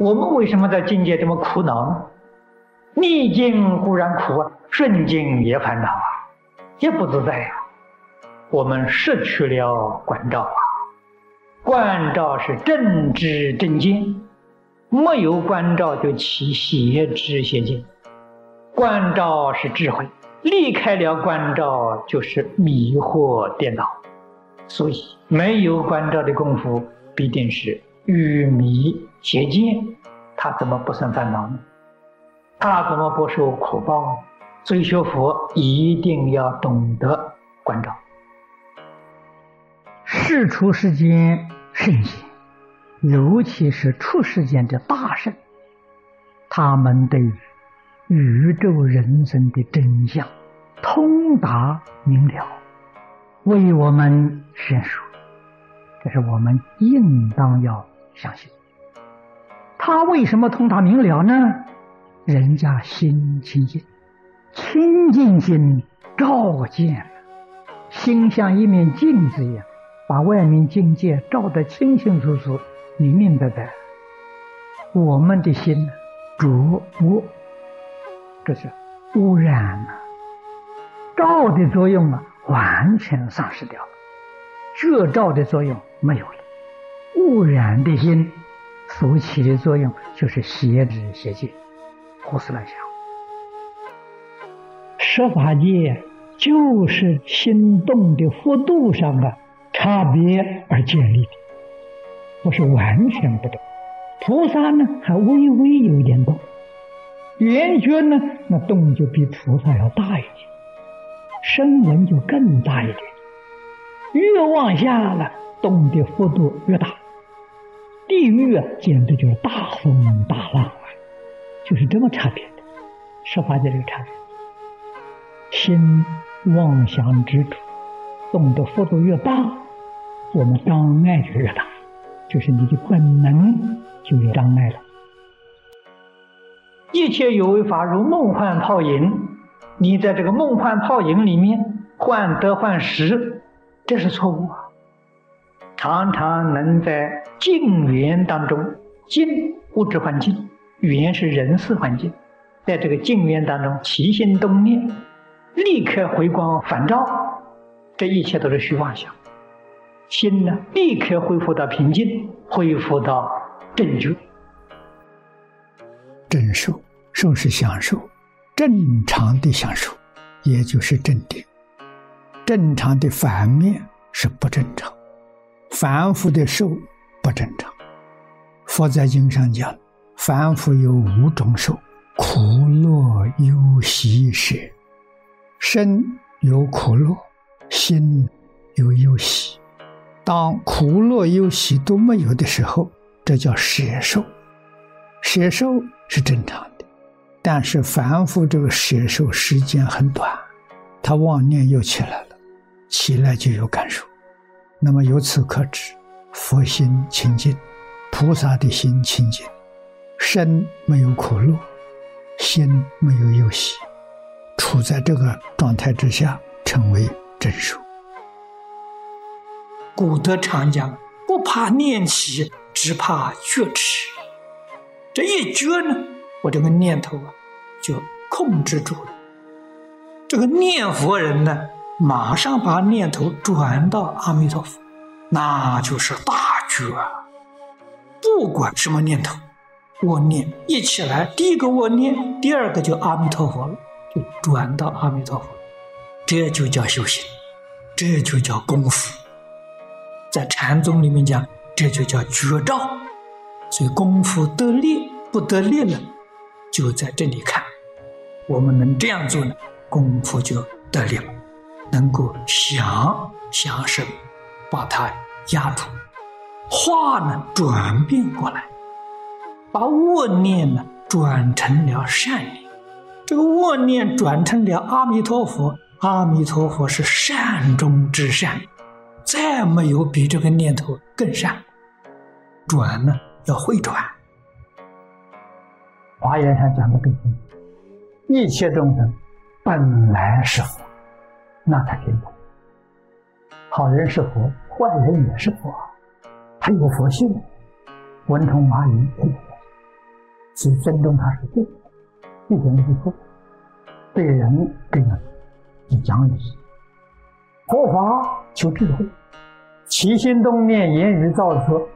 我们为什么在境界这么苦恼呢？逆境固然苦啊，顺境也烦恼啊，也不自在呀。我们失去了关照啊，关照是正知正见，没有关照就起邪知邪见。关照是智慧，离开了关照就是迷惑颠倒。所以没有关照的功夫，必定是愚迷邪见，他怎么不生烦恼呢？他怎么不受苦报呢？所以学佛一定要懂得关照。世出世间圣贤，尤其是出世间的大圣，他们对宇宙人生的真相通达明了，为我们宣说，这是我们应当要相信。他为什么通达明了呢？人家心清净，清净心照见，心像一面镜子一样，把外面境界照得清清楚楚、明明白白。我们的心浊污，这是污染了，照的作用啊，完全丧失掉了，遮照的作用没有了，污染的心所起的作用就是邪知邪见。胡思乱想，十法界就是心动的幅度上的差别而建立的，不是完全不动。菩萨呢，还微微有一点动；圆觉呢，那动就比菩萨要大一点，声闻就更大一点。越往下了，动的幅度越大。地狱啊，简直就是大风大浪啊。就是这么差别的，说法的这个差别。心妄想之处，动的幅度越大，我们障碍就越大，就是你的本能就有障碍了。一切有为法如梦幻泡影，你在这个梦幻泡影里面患得患失，这是错误啊！常常能在静缘当中，静物质环境。缘是人事环境，在这个静缘当中起心动念，立刻回光返照，这一切都是虚妄想。心呢，立刻恢复到平静，恢复到正觉。正受，受是享受，正常的享受，也就是正定。正常的反面是不正常，凡夫的受不正常。佛在经上讲。凡夫有五种受：苦、乐、忧、喜、舍。身有苦乐，心有忧喜。当苦、乐、忧、喜都没有的时候，这叫舍受。舍受是正常的，但是凡夫这个舍受时间很短，他妄念又起来了，起来就有感受。那么由此可知，佛心清净，菩萨的心清净。身没有苦乐，心没有忧喜，处在这个状态之下，成为真受。古德常讲：“不怕念起，只怕觉迟。”这一觉呢，我这个念头啊，就控制住了。这个念佛人呢，马上把念头转到阿弥陀佛，那就是大觉。不管什么念头。我念一起来，第一个我念，第二个就阿弥陀佛了，就转到阿弥陀佛，这就叫修行，这就叫功夫。在禅宗里面讲，这就叫绝招。所以功夫得力不得力了，就在这里看。我们能这样做呢，功夫就得力了，能够想想生，把它压住，话呢转变过来。把恶念呢转成了善念，这个恶念转成了阿弥陀佛，阿弥陀佛是善中之善，再没有比这个念头更善。转呢要会转。华严上讲的更清楚，一切众生本来是佛，那才可以懂。好人是佛，坏人也是佛，他有佛性，文通马语也有。去尊重他是对，一点都不错。对人对人是讲理，佛法求智慧，起心动念、言语造作，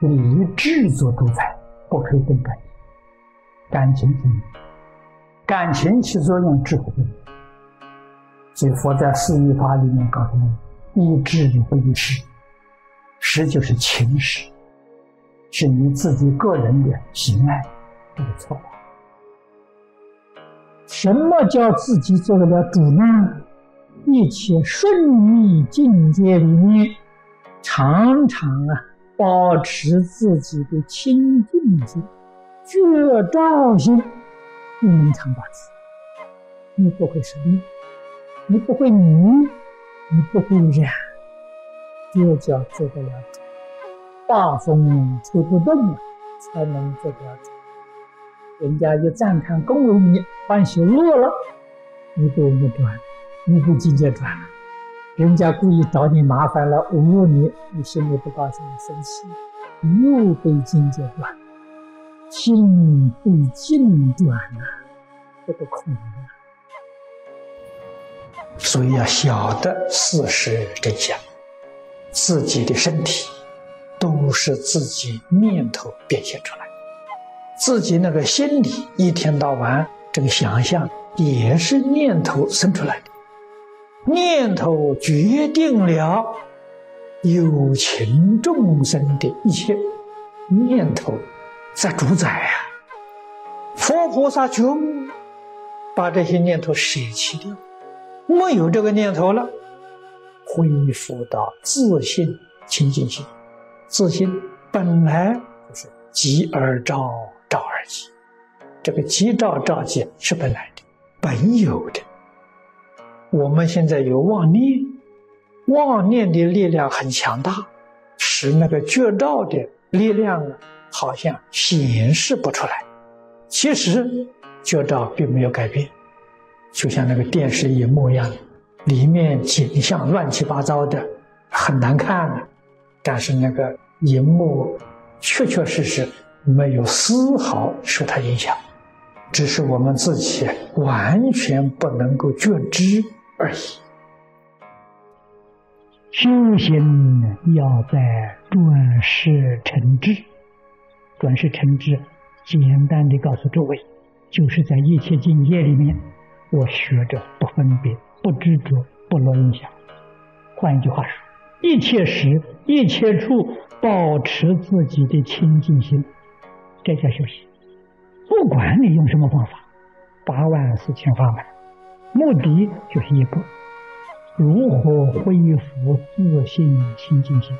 以智做主宰，不可以动感情。感情是感情起作用，智慧不所以佛在四义法里面告诉你：一智不一识，识就是情识，是你自己个人的喜爱，这个错。什么叫自己做得了主呢？一切顺逆境界里面，常常啊，保持自己的清净心、觉照心，你能常保持，你不会生病，你不会迷，你不会染，这叫做得了主。大风吹不动了，才能做得了主。人家就赞叹恭维你，欢喜乐了，你都不转，你不境界转了。人家故意找你麻烦了，侮辱你，你心里不高兴，生气，又被境界转，心被境转了，这个恐啊！所以要晓得事实真相，自己的身体都是自己念头变现出来。自己那个心里一天到晚这个想象也是念头生出来的，念头决定了有情众生的一切念头在主宰啊。佛菩萨觉悟，把这些念头舍弃掉，没有这个念头了，恢复到自信清净心。自信本来就是极而照。照而已，这个吉照照见是本来的、本有的。我们现在有妄念，妄念的力量很强大，使那个觉照的力量啊，好像显示不出来。其实觉照并没有改变，就像那个电视荧幕一样，里面景象乱七八糟的，很难看，但是那个荧幕确确实实。没有丝毫受它影响，只是我们自己完全不能够觉知而已。修行要在转世成智，转世成智，简单的告诉诸位，就是在一切境界里面，我学着不分别、不执着、不落影响。换一句话说，一切时、一切处，保持自己的清净心。这叫修行。不管你用什么方法，八万四千法门，目的就是一个：如何恢复自信清净心。